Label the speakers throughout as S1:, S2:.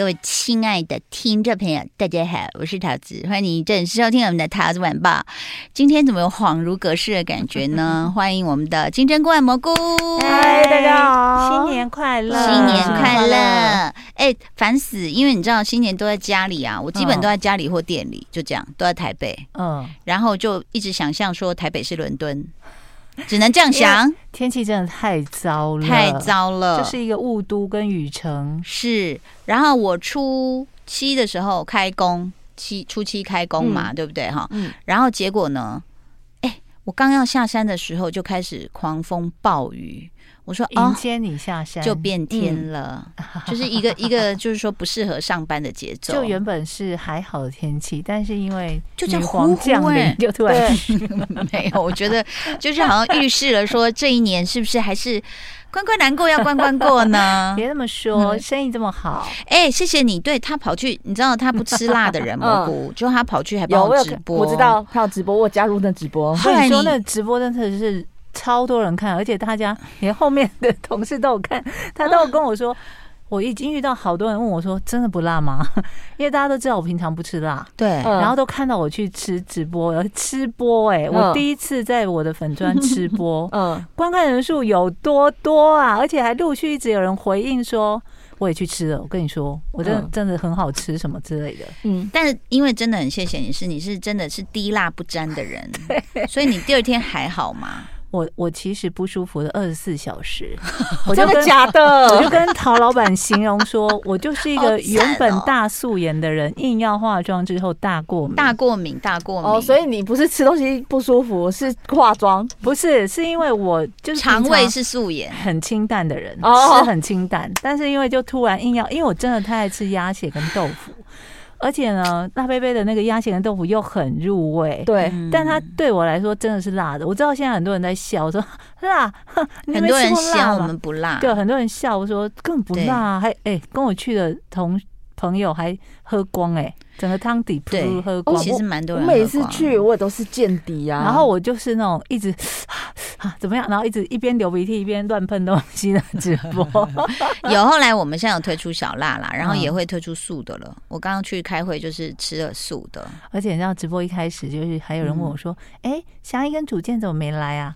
S1: 各位亲爱的听众朋友，大家好，我是桃子，欢迎你准时收听我们的桃子晚报。今天怎么有恍如隔世的感觉呢？欢迎我们的金针菇爱蘑菇，
S2: 嗨，大家好，
S3: 新年快乐，
S1: 新年快乐！哎，烦死，因为你知道新年都在家里啊，我基本都在家里或店里，就这样都在台北，嗯，然后就一直想象说台北是伦敦。只能这样想，
S3: 天气真的太糟了，
S1: 太糟了，
S3: 就是一个雾都跟雨城。
S1: 是，然后我初七的时候开工，七初七开工嘛，嗯、对不对哈？嗯。然后结果呢？哎，我刚要下山的时候就开始狂风暴雨。我说
S3: 迎接你下山
S1: 就变天了，就是一个一个就是说不适合上班的节奏。
S3: 就原本是还好的天气，但是因为
S1: 就叫皇降临，就突然 没有。我觉得就是好像预示了说这一年是不是还是关关难过要关关过呢？
S3: 别这么说，生意这么好。
S1: 哎，谢谢你。对他跑去，你知道他不吃辣的人蘑菇，就他跑去还帮我直播。
S2: 我知道他有直播，我加入那直播。
S3: 后来说那直播真的是。超多人看，而且大家连后面的同事都有看，他都有跟我说，我已经遇到好多人问我说，真的不辣吗？因为大家都知道我平常不吃辣，
S1: 对，
S3: 然后都看到我去吃直播，吃播，哎，我第一次在我的粉砖吃播，嗯，观看人数有多多啊，而且还陆续一直有人回应说，我也去吃了，我跟你说，我真的真的很好吃什么之类的，
S1: 嗯，但是因为真的很谢谢你是你是真的是滴辣不沾的人，所以你第二天还好吗？
S3: 我我其实不舒服的二十四小时，
S2: 真的假的？
S3: 我就跟陶老板形容说，我就是一个原本大素颜的人，硬要化妆之后大过敏，
S1: 大过敏，大过敏。
S2: 哦，所以你不是吃东西不舒服，是化妆？
S3: 不是，是因为我就是
S1: 肠胃是素颜，
S3: 很清淡的人，吃很清淡，但是因为就突然硬要，因为我真的太爱吃鸭血跟豆腐。而且呢，辣贝贝的那个鸭血跟豆腐又很入味，
S2: 对，
S3: 但它对我来说真的是辣的。我知道现在很多人在笑我 说辣，
S1: 很多人笑我们不辣，
S3: 对，很多人笑我说根本不辣，还哎跟我去的同朋友还喝光哎。整个汤底噗喝光，
S1: 其实蛮多人。
S2: 我每次去我也都是见底啊，
S3: 然后我就是那种一直 啊怎么样，然后一直一边流鼻涕一边乱喷东西的直播。
S1: 有后来我们现在有推出小辣啦，然后也会推出素的了。我刚刚去开会就是吃了素的，
S3: 而且你知道直播一开始就是还有人问我说：“哎，祥一跟主见怎么没来啊？”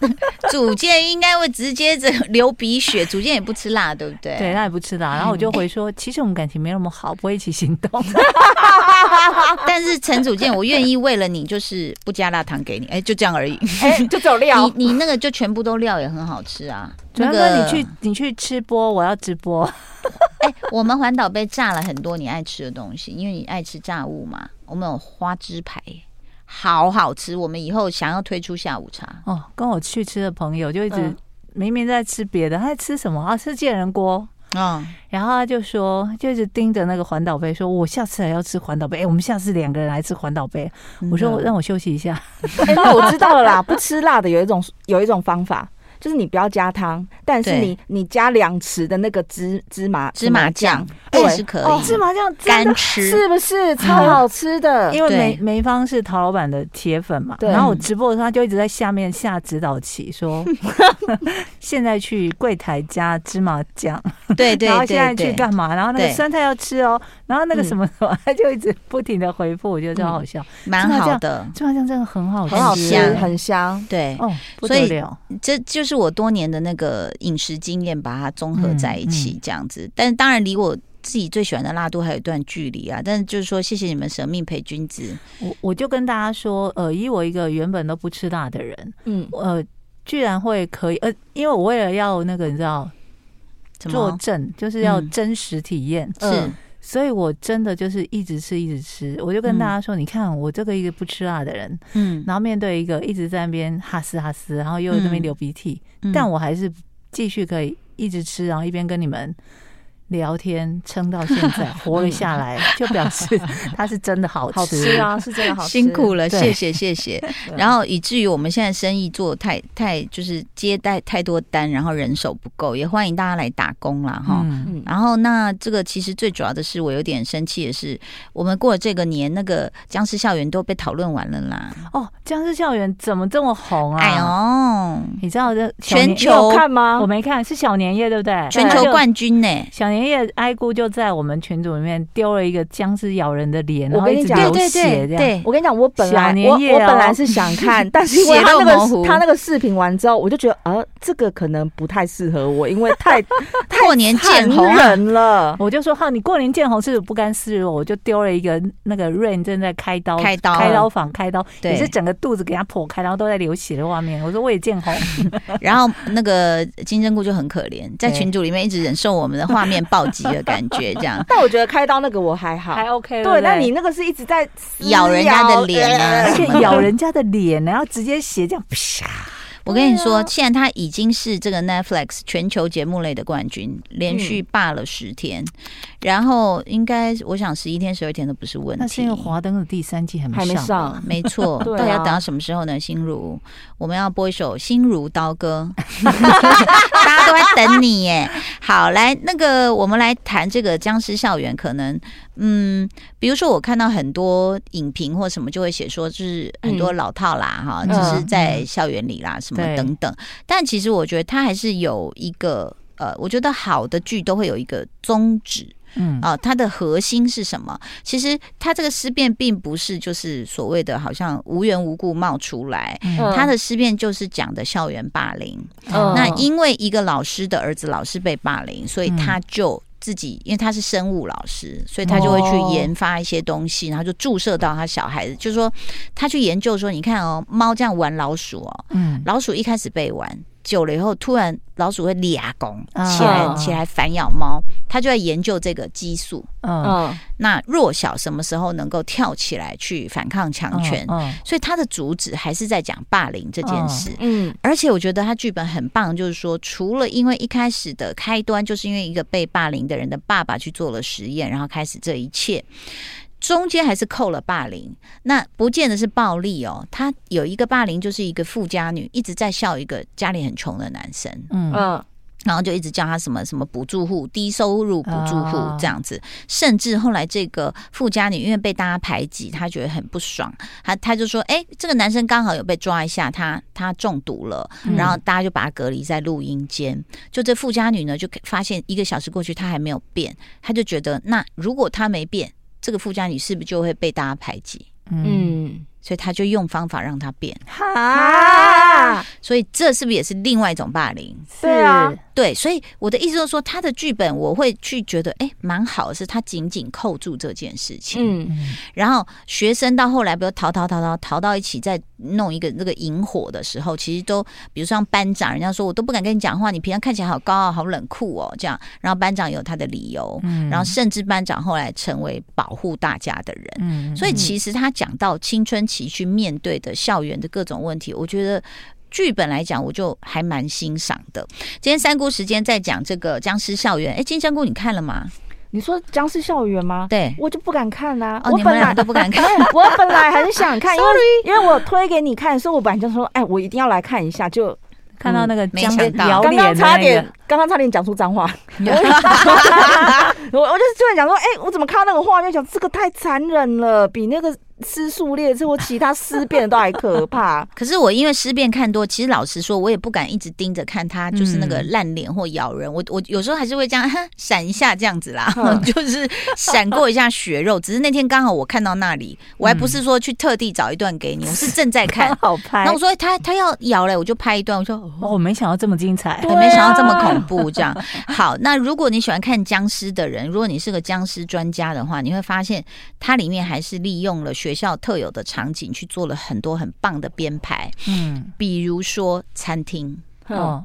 S1: 主见应该会直接着流鼻血，主见也不吃辣，对不对？
S3: 对，他也不吃辣。然后我就回说，其实我们感情没那么好，不会一起行动。
S1: 但是陈主见，我愿意为了你，就是不加辣糖给你，哎，就这样而已。
S2: 哎，就走料。
S1: 你你那个就全部都料也很好吃啊。
S3: 那个你去你去吃播，我要直播。
S1: 哎，我们环岛被炸了很多你爱吃的东西，因为你爱吃炸物嘛。我们有花枝排。好好吃，我们以后想要推出下午茶
S3: 哦。跟我去吃的朋友就一直明明在吃别的，他在吃什么啊？吃贱人锅嗯。然后他就说，就一直盯着那个环岛杯，说我下次还要吃环岛杯。哎，我们下次两个人来吃环岛杯。我说让我休息一下。
S2: 哎，那我知道了啦，不吃辣的有一种有一种方法。就是你不要加汤，但是你你加两匙的那个芝芝麻
S1: 芝麻酱，对，是可以。
S2: 芝麻酱
S1: 干吃。
S2: 是不是？超好吃的？
S3: 因为梅梅芳是陶老板的铁粉嘛，然后我直播的时候他就一直在下面下指导棋，说 现在去柜台加芝麻酱，
S1: 对对，
S3: 然后现在去干嘛？然后那个酸菜要吃哦，然后那个什么什么，他就一直不停的回复，我觉得超好笑，
S1: 蛮好的。
S3: 芝麻酱真的很好吃，
S2: 很好吃，很香，
S1: 对。哦，不得了。这就是。是我多年的那个饮食经验，把它综合在一起这样子。嗯嗯、但是当然离我自己最喜欢的辣度还有一段距离啊。但是就是说，谢谢你们舍命陪君子。
S3: 我我就跟大家说，呃，以我一个原本都不吃辣的人，嗯，呃，居然会可以，呃，因为我为了要那个你知道，作证就是要真实体验，嗯、是。所以，我真的就是一直吃，一直吃。我就跟大家说，你看我这个一个不吃辣的人，嗯，然后面对一个一直在那边哈斯哈斯，然后又在那边流鼻涕，但我还是继续可以一直吃，然后一边跟你们聊天撑到现在 活了下来，就表示它是真的好吃，
S2: 好吃啊，是真的好吃。
S1: 辛苦了，谢谢谢谢。然后以至于我们现在生意做太太就是接待太多单，然后人手不够，也欢迎大家来打工啦。哈。然后那这个其实最主要的是我有点生气的是，我们过了这个年，那个僵尸校园都被讨论完了啦。
S3: 哦，僵尸校园怎么这么红啊？
S1: 哎呦，
S3: 你知道这
S1: 全球
S2: 看吗？
S3: 我没看，是小年夜对不对？
S1: 全球冠军呢？
S3: 小年。爷爷哀姑就在我们群组里面丢了一个僵尸咬人的脸，然后一直流血。这样，
S2: 我跟你讲，我本来我我本来是想看，但是因为他那个他那个视频完之后，我就觉得，呃，这个可能不太适合我，因为太
S1: 过年见红
S2: 人了。
S3: 我就说，哈，你过年见红是不甘示弱，我就丢了一个那个 Rain 正在开刀，
S1: 开刀，
S3: 开刀房开刀，也是整个肚子给他剖开，然后都在流血的画面。我说我也见红，
S1: 然后那个金针菇就很可怜，在群组里面一直忍受我们的画面暴击的感觉。这样，
S2: 但我觉得开刀那个我还好，
S3: 还 OK。
S2: 对，那你那个是一直在
S1: 咬人家的脸啊，
S3: 而且咬人家的脸，然后直接血这样啪。
S1: 我跟你说，现在他已经是这个 Netflix 全球节目类的冠军，连续霸了十天，然后应该我想十一天、十二天都不是问题。
S3: 那是因为华灯的第三季还没
S2: 还没上，
S1: 没错。大家等到什么时候呢？心如，我们要播一首《心如刀割》，大家都在等你耶。好，来那个我们来谈这个《僵尸校园》，可能。嗯，比如说我看到很多影评或什么，就会写说就是很多老套啦，哈、嗯，只是在校园里啦，嗯、什么等等。但其实我觉得它还是有一个呃，我觉得好的剧都会有一个宗旨，嗯啊，它的核心是什么？其实它这个尸变并不是就是所谓的好像无缘无故冒出来，嗯、它的尸变就是讲的校园霸凌。嗯、那因为一个老师的儿子老是被霸凌，所以他就。自己，因为他是生物老师，所以他就会去研发一些东西，然后就注射到他小孩子。就是说，他去研究说，你看哦，猫这样玩老鼠哦，嗯，老鼠一开始被玩。久了以后，突然老鼠会立功起来，起来反咬猫。他就在研究这个激素。嗯，那弱小什么时候能够跳起来去反抗强权？所以他的主旨还是在讲霸凌这件事。嗯，而且我觉得他剧本很棒，就是说，除了因为一开始的开端，就是因为一个被霸凌的人的爸爸去做了实验，然后开始这一切。中间还是扣了霸凌，那不见得是暴力哦。他有一个霸凌，就是一个富家女一直在笑一个家里很穷的男生，嗯，然后就一直叫他什么什么补助户、低收入补助户这样子。甚至后来这个富家女因为被大家排挤，她觉得很不爽，她她就说：“哎，这个男生刚好有被抓一下，他他中毒了，然后大家就把他隔离在录音间。就这富家女呢，就发现一个小时过去，她还没有变，她就觉得那如果她没变。”这个富家女是不是就会被大家排挤？嗯，所以他就用方法让她变。哈，所以这是不是也是另外一种霸凌？
S2: 是啊。
S1: 对，所以我的意思就是说，他的剧本我会去觉得，哎，蛮好的，是他紧紧扣住这件事情。嗯，然后学生到后来，比如逃逃逃逃逃到一起，再弄一个那个引火的时候，其实都，比如说像班长，人家说我都不敢跟你讲话，你平常看起来好高傲、好冷酷哦，这样。然后班长有他的理由，然后甚至班长后来成为保护大家的人。嗯，所以其实他讲到青春期去面对的校园的各种问题，我觉得。剧本来讲，我就还蛮欣赏的。今天三姑时间在讲这个僵尸校园，哎，金针菇你看了吗？
S2: 你说僵尸校园吗？
S1: 对，
S2: 我就不敢看啊。
S1: 哦，我本来都不敢看，
S2: 我本来很想看，因为因为我推给你看，所以我本来就说，哎，我一定要来看一下，就
S3: 看到那个
S1: 没想到，
S2: 刚刚差点，刚刚差点讲出脏话。我 我就是突然讲说，哎，我怎么看到那个画面，想这个太残忍了，比那个。尸速列车或其他尸变都还可怕。
S1: 可是我因为尸变看多，其实老实说，我也不敢一直盯着看它，就是那个烂脸或咬人。我我有时候还是会这样闪一下这样子啦，就是闪过一下血肉。只是那天刚好我看到那里，我还不是说去特地找一段给你，我是正在看，
S3: 好拍。
S1: 那我说他他要咬嘞，我就拍一段。我说
S3: 哦，我没想到这么精彩，
S1: 我没想到这么恐怖。这样好，那如果你喜欢看僵尸的人，如果你是个僵尸专家的话，你会发现它里面还是利用了学校特有的场景去做了很多很棒的编排，嗯，比如说餐厅，哦，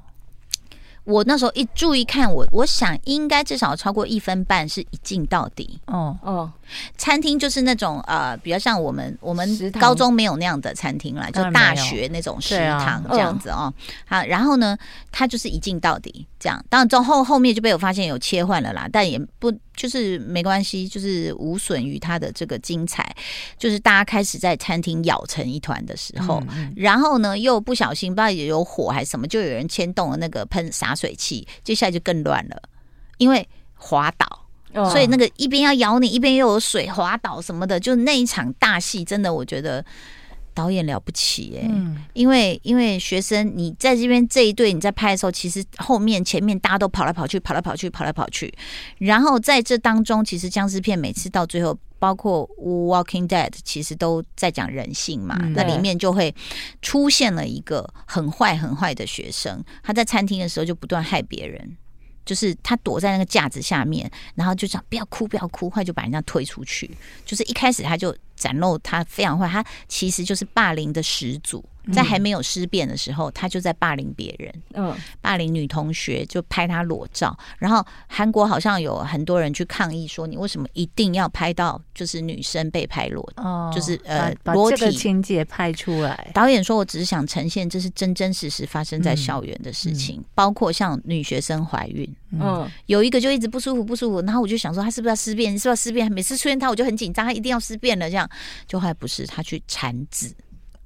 S1: 我那时候一注意看我，我我想应该至少超过一分半是一镜到底。哦。哦，餐厅就是那种呃，比较像我们我们高中没有那样的餐厅啦，就大学那种食堂这样子哦。好，然后呢，它就是一镜到底这样。当然之后后面就被我发现有切换了啦，但也不就是没关系，就是无损于它的这个精彩。就是大家开始在餐厅咬成一团的时候，然后呢又不小心不知道有火还是什么，就有人牵动了那个喷洒。水器，接下来就更乱了，因为滑倒，所以那个一边要咬你，一边又有水滑倒什么的，就那一场大戏，真的我觉得导演了不起哎、欸，嗯、因为因为学生你在这边这一队你在拍的时候，其实后面前面大家都跑来跑去，跑来跑去，跑来跑去，然后在这当中，其实僵尸片每次到最后。包括《Walking Dead》其实都在讲人性嘛，嗯、那里面就会出现了一个很坏很坏的学生，他在餐厅的时候就不断害别人，就是他躲在那个架子下面，然后就想不要哭不要哭，快就把人家推出去，就是一开始他就展露他非常坏，他其实就是霸凌的始祖。在还没有尸变的时候，他就在霸凌别人，嗯，霸凌女同学，就拍她裸照。然后韩国好像有很多人去抗议说，你为什么一定要拍到就是女生被拍裸，哦，就是呃裸体
S3: 情节拍出来。
S1: 导演说，我只是想呈现这是真真实实发生在校园的事情，嗯、包括像女学生怀孕，嗯，有一个就一直不舒服不舒服，然后我就想说，他是不是要尸变？是不是要尸变？每次出现他，我就很紧张，他一定要尸变了，这样就还不是他去产子。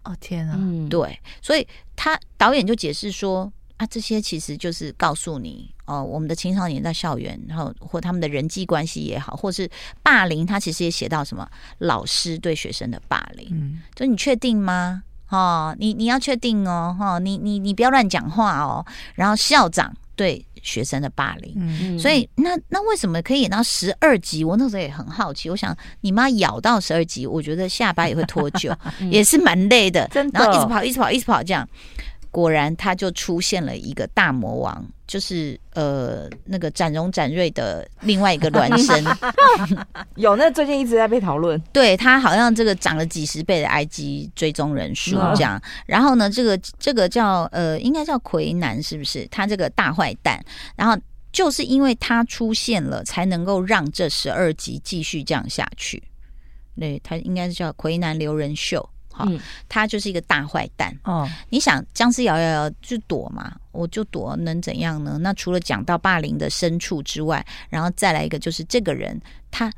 S3: 哦天啊，
S1: 嗯，对，所以他导演就解释说啊，这些其实就是告诉你哦，我们的青少年在校园，然后或他们的人际关系也好，或是霸凌，他其实也写到什么老师对学生的霸凌，嗯，就你确定吗？哦，你你要确定哦，哈，你你你不要乱讲话哦，然后校长对。学生的霸凌，嗯、所以那那为什么可以演到十二集？我那时候也很好奇。我想你妈咬到十二集，我觉得下巴也会脱臼，嗯、也是蛮累的。真的，然后一直跑，一直跑，一直跑，这样。果然，他就出现了一个大魔王，就是呃那个展荣展瑞的另外一个孪生。
S2: 有，那最近一直在被讨论。
S1: 对，他好像这个涨了几十倍的 IG 追踪人数这样。然后呢，这个这个叫呃应该叫奎南是不是？他这个大坏蛋。然后就是因为他出现了，才能够让这十二集继续这样下去。对，他应该是叫奎南刘仁秀。嗯，他就是一个大坏蛋哦。你想僵尸咬咬咬就躲嘛，我就躲，能怎样呢？那除了讲到霸凌的深处之外，然后再来一个就是这个人他。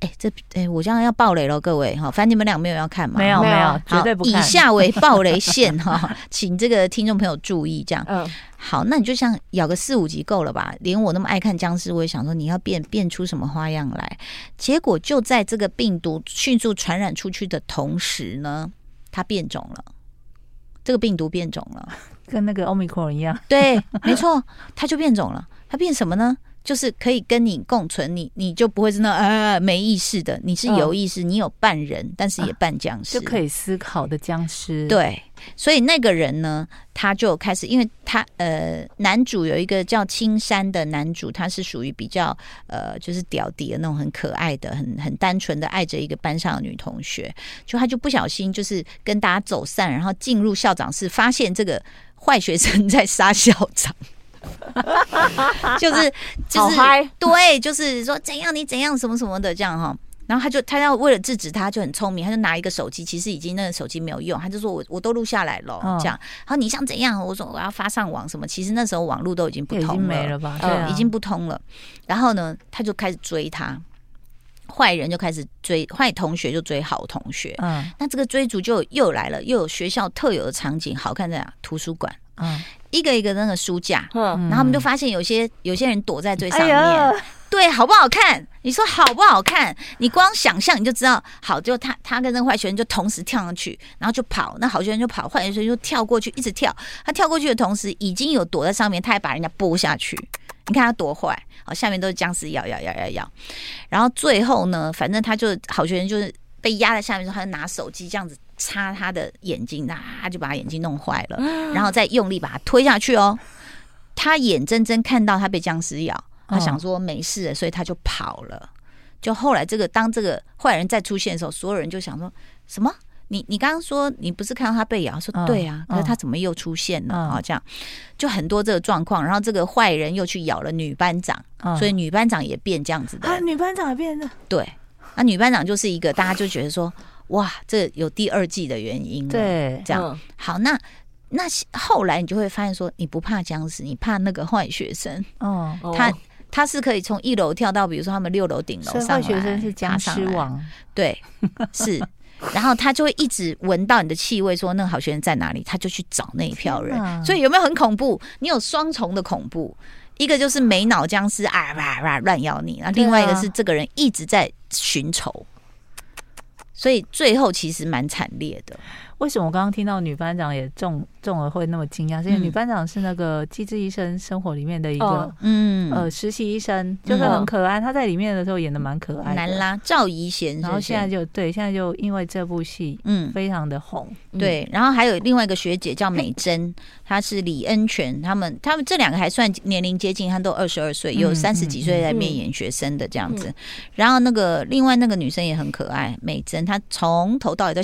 S1: 哎，这哎，我这样要爆雷了，各位哈，反正你们俩没有要看吗？
S3: 没有，没有，绝对不看。
S1: 以下为爆雷线哈，请这个听众朋友注意。这样，嗯，好，那你就像咬个四五集够了吧？连我那么爱看僵尸，我也想说你要变变出什么花样来。结果就在这个病毒迅速传染出去的同时呢，它变种了。这个病毒变种了，
S3: 跟那个欧米克一样。
S1: 对，没错，它就变种了。它变什么呢？就是可以跟你共存，你你就不会是那呃没意识的，你是有意识，你有半人，但是也半僵尸，
S3: 就可以思考的僵尸。
S1: 对，所以那个人呢，他就开始，因为他呃，男主有一个叫青山的男主，他是属于比较呃，就是屌屌的那种很可爱的、很很单纯的爱着一个班上的女同学，就他就不小心就是跟大家走散，然后进入校长室，发现这个坏学生在杀校长。就是就是对，就是说怎样你怎样什么什么的这样哈，然后他就他要为了制止他，就很聪明，他就拿一个手机，其实已经那个手机没有用，他就说我我都录下来了，这样，然后你想怎样？我说我要发上网什么，其实那时候网络都已经不通了，
S3: 没了吧？
S1: 对，已经不通了。然后呢，他就开始追他，坏人就开始追坏同学，就追好同学。嗯，那这个追逐就又来了，又有学校特有的场景，好看在哪？图书馆。嗯。一个一个那个书架，然后我们就发现有些有些人躲在最上面，哎、对，好不好看？你说好不好看？你光想象你就知道，好，就他他跟那个坏学生就同时跳上去，然后就跑，那好学生就跑，坏学生就跳过去，一直跳。他跳过去的同时，已经有躲在上面，他还把人家拨下去。你看他多坏，好，下面都是僵尸咬咬咬咬咬，然后最后呢，反正他就好学生就是被压在下面，的时候他就拿手机这样子。擦他的眼睛，那他就把他眼睛弄坏了，然后再用力把他推下去哦。他眼睁睁看到他被僵尸咬，他想说没事了，所以他就跑了。就后来这个当这个坏人再出现的时候，所有人就想说什么？你你刚刚说你不是看到他被咬，说对啊，可是他怎么又出现了啊？这样就很多这个状况，然后这个坏人又去咬了女班长，所以女班长也变这样子的。
S3: 啊，女班长也变了。
S1: 对，那女班长就是一个大家就觉得说，哇，这有第二季的原因。
S3: 对，
S1: 这样好。那那后来你就会发现说，你不怕僵尸，你怕那个坏学生。哦，他他是可以从一楼跳到，比如说他们六楼顶楼上来。
S3: 坏学生是僵尸王。
S1: 对，是。然后他就会一直闻到你的气味，说那个好学生在哪里，他就去找那一票人。啊、所以有没有很恐怖？你有双重的恐怖，一个就是没脑僵尸啊哇哇乱咬你，然后另外一个是这个人一直在寻仇，所以最后其实蛮惨烈的。
S3: 为什么我刚刚听到女班长也中中了会那么惊讶？是因为女班长是那个《机智医生生活》里面的一个嗯呃实习医生，就是很可爱。她在里面的时候演的蛮可爱的。
S1: 男啦，赵怡贤。
S3: 然后现在就对，现在就因为这部戏嗯非常的红。
S1: 对，然后还有另外一个学姐叫美珍，她是李恩泉，他们他们这两个还算年龄接近，她都二十二岁，有三十几岁在面演学生的这样子。然后那个另外那个女生也很可爱，美珍，她从头到尾都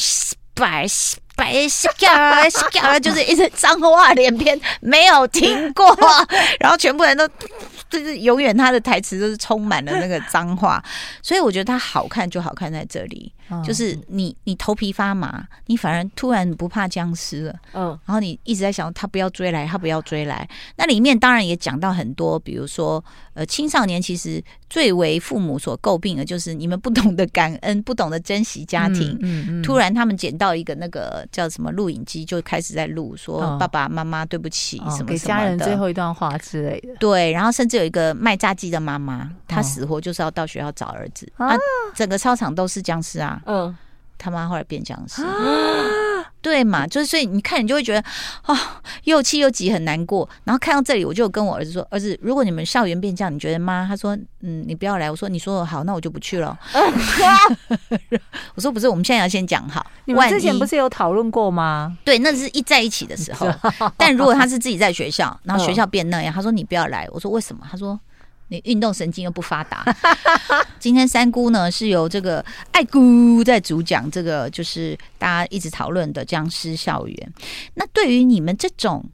S1: 白。白笑笑，就是一直脏话连篇，没有停过。然后全部人都就是永远他的台词都是充满了那个脏话，所以我觉得他好看就好看在这里，就是你你头皮发麻，你反而突然不怕僵尸了。嗯，然后你一直在想他不要追来，他不要追来。那里面当然也讲到很多，比如说呃青少年其实最为父母所诟病的就是你们不懂得感恩，不懂得珍惜家庭。嗯嗯，突然他们捡到一个那个。叫什么录影机就开始在录，说爸爸妈妈对不起什么什么的，给
S3: 家人最后一段话之类的。
S1: 对，然后甚至有一个卖炸鸡的妈妈，她死活就是要到学校找儿子啊，整个操场都是僵尸啊，嗯，他妈后来变僵尸。对嘛，就是所以你看，你就会觉得啊、哦，又气又急，很难过。然后看到这里，我就跟我儿子说：“儿子，如果你们校园变这样，你觉得吗？”他说：“嗯，你不要来。”我说：“你说好，那我就不去了。”我说：“不是，我们现在要先讲好。
S3: 你们之前不是有讨论过吗？
S1: 对，那是一在一起的时候。但如果他是自己在学校，然后学校变那样，他说：“你不要来。”我说：“为什么？”他说。你运动神经又不发达。今天三姑呢是由这个爱姑在主讲，这个就是大家一直讨论的僵尸校园。那对于你们这种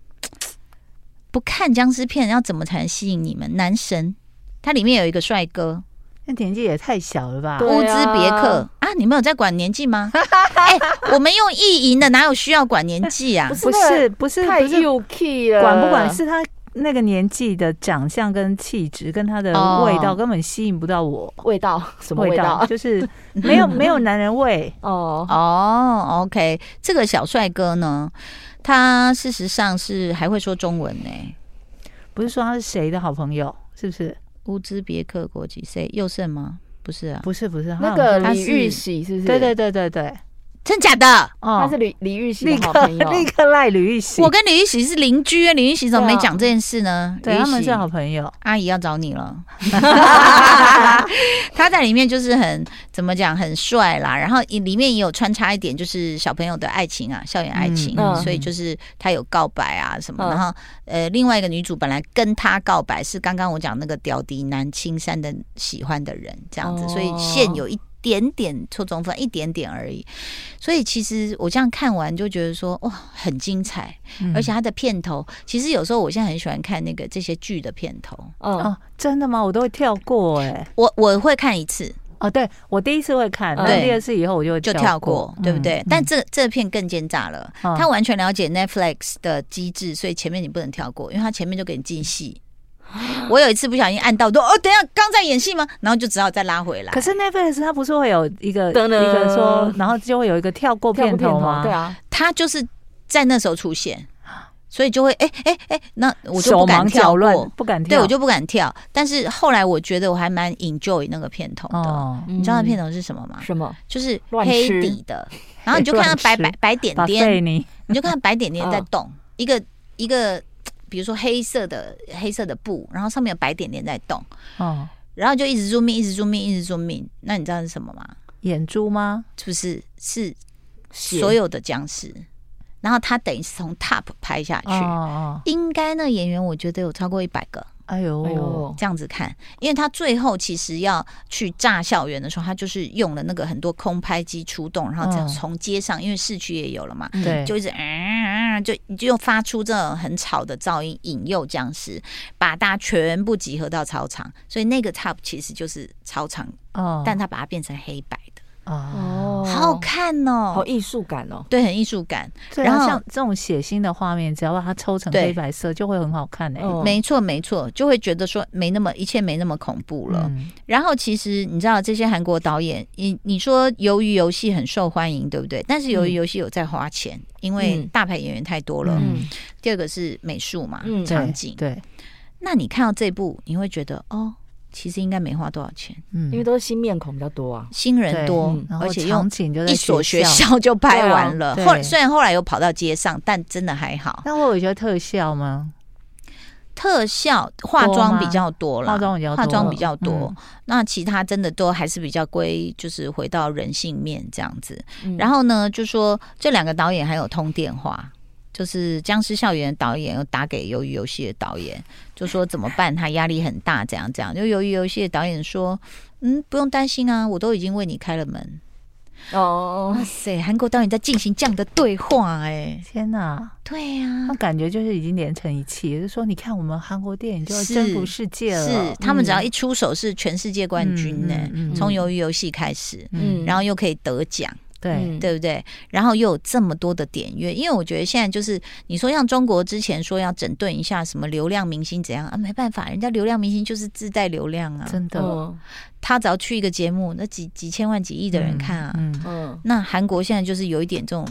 S1: 不看僵尸片，要怎么才能吸引你们？男神，他里面有一个帅哥，
S3: 那年纪也太小了吧？
S1: 乌兹别克啊，你们有在管年纪吗？哎、欸，我们用意淫的，哪有需要管年纪啊？
S3: 不是，不是，
S2: 太幼气了，
S3: 管不管是他。那个年纪的长相跟气质跟他的味道根本吸引不到我。
S2: 味道什么味道？
S3: 就是 没有没有男人味。
S1: 哦哦，OK，这个小帅哥呢，他事实上是还会说中文呢。
S3: 不是说他是谁的好朋友？是不是
S1: 乌兹别克国籍？谁？佑胜吗？不是啊，
S3: 不是不是，
S2: 那个李玉玺是不是？
S3: 对对对对对。
S1: 真假的？
S2: 哦，他是李李玉玺的好朋友，
S3: 立刻赖李玉玺。
S1: 我跟李玉玺是邻居啊，李玉玺怎么没讲这件事呢？
S3: 对，他们是好朋友。
S1: 阿姨要找你了。他在里面就是很怎么讲，很帅啦。然后里面也有穿插一点，就是小朋友的爱情啊，校园爱情。所以就是他有告白啊什么。然后呃，另外一个女主本来跟他告白，是刚刚我讲那个屌迪男青山的喜欢的人这样子。所以现有一。点点错综分，一点点而已。所以其实我这样看完就觉得说，哇，很精彩。嗯、而且它的片头，其实有时候我现在很喜欢看那个这些剧的片头。
S3: 哦，哦，真的吗？我都会跳过哎、欸。
S1: 我我会看一次。
S3: 哦，对，我第一次会看，对，第二次以后我就会跳
S1: 就跳过，对不对？嗯、但这这片更奸诈了，嗯、他完全了解 Netflix 的机制，所以前面你不能跳过，因为他前面就给你进戏。我有一次不小心按到，说哦，等一下刚在演戏吗？然后就只好再拉回来。
S3: 可是 Netflix 它不是会有一个一个说，然后就会有一个跳过片头吗？
S2: 对啊，
S1: 他就是在那时候出现，所以就会哎哎哎，那我就不敢跳过，
S3: 不敢跳，
S1: 对我就不敢跳。但是后来我觉得我还蛮 enjoy 那个片头的。哦、你知道那片头是什么吗？
S2: 什么？
S1: 就是黑底的，然后你就看到白白白点点，你就看到白点点在动，哦、一个一个。比如说黑色的黑色的布，然后上面有白点点在动，哦，然后就一直 zoom in，一直 zoom in，一直 zoom in。那你知道是什么吗？
S3: 眼珠吗？
S1: 是不是，是所有的僵尸。然后他等于是从 top 拍下去，哦哦，应该呢演员我觉得有超过一百个。
S3: 哎呦，
S1: 这样子看，因为他最后其实要去炸校园的时候，他就是用了那个很多空拍机出动，然后这样从街上，因为市区也有了嘛，
S3: 对，
S1: 就一直嗯嗯，就就发出这种很吵的噪音，引诱僵尸，把大家全部集合到操场，所以那个 top 其实就是操场，哦，但他把它变成黑白。的。哦，好好看哦，
S2: 好艺术感哦，
S1: 对，很艺术感。
S3: 然后像这种血腥的画面，只要把它抽成黑白色，就会很好看哎。
S1: 没错，没错，就会觉得说没那么一切没那么恐怖了。然后其实你知道这些韩国导演，你你说鱿鱼游戏很受欢迎，对不对？但是鱿鱼游戏有在花钱，因为大牌演员太多了。嗯第二个是美术嘛，场景。
S3: 对，
S1: 那你看到这部，你会觉得哦。其实应该没花多少钱，
S2: 嗯，因为都是新面孔比较多啊，
S1: 新人多，而且用
S3: 一
S1: 所学校就拍完了。后虽然后来又跑到街上，但真的还好。
S3: 那会有一些特效吗？
S1: 特效化妆比较多了，
S3: 化妆比较
S1: 化妆比较多。那其他真的都还是比较归，就是回到人性面这样子。然后呢，就说这两个导演还有通电话。就是僵尸校园的导演又打给鱿鱼游戏的导演，就说怎么办？他压力很大，怎样怎样？就鱿鱼游戏的导演说：“嗯，不用担心啊，我都已经为你开了门。”哦，哇塞！韩国导演在进行这样的对话，哎，
S3: 天哪！
S1: 对呀，
S3: 那感觉就是已经连成一气，就是说，你看我们韩国电影就要征服世界了，
S1: 是他们只要一出手是全世界冠军呢。从鱿鱼游戏开始，嗯，然后又可以得奖。
S3: 对，嗯、
S1: 对不对？然后又有这么多的点阅，因为我觉得现在就是你说像中国之前说要整顿一下什么流量明星怎样啊，没办法，人家流量明星就是自带流量啊，
S3: 真的。哦、
S1: 他只要去一个节目，那几几千万、几亿的人看啊，嗯，嗯，那韩国现在就是有一点这种。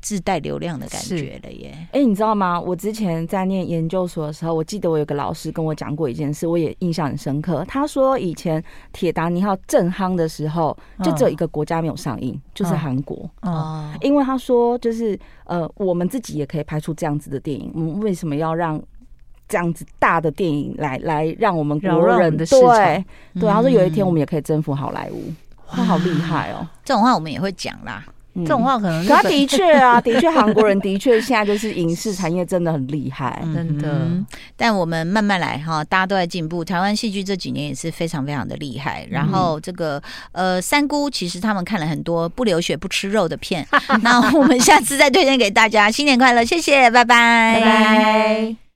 S1: 自带流量的感觉了耶！
S2: 哎、欸，你知道吗？我之前在念研究所的时候，我记得我有个老师跟我讲过一件事，我也印象很深刻。他说以前《铁达尼号》正夯的时候，就只有一个国家没有上映，哦、就是韩国。哦，因为他说就是呃，我们自己也可以拍出这样子的电影，我们为什么要让这样子大的电影来来让我们国人的市场？对，对，他说有一天我们也可以征服好莱坞。他、嗯、好厉害哦！
S1: 这种话我们也会讲啦。
S3: 这种话可能，
S2: 可他的确啊，的确，韩国人的确现在就是影视产业真的很厉害，
S3: 真的。
S1: 但我们慢慢来哈，大家都在进步。台湾戏剧这几年也是非常非常的厉害。然后这个呃，三姑其实他们看了很多不流血不吃肉的片，那我们下次再推荐给大家。新年快乐，谢谢，拜拜，
S2: 拜拜。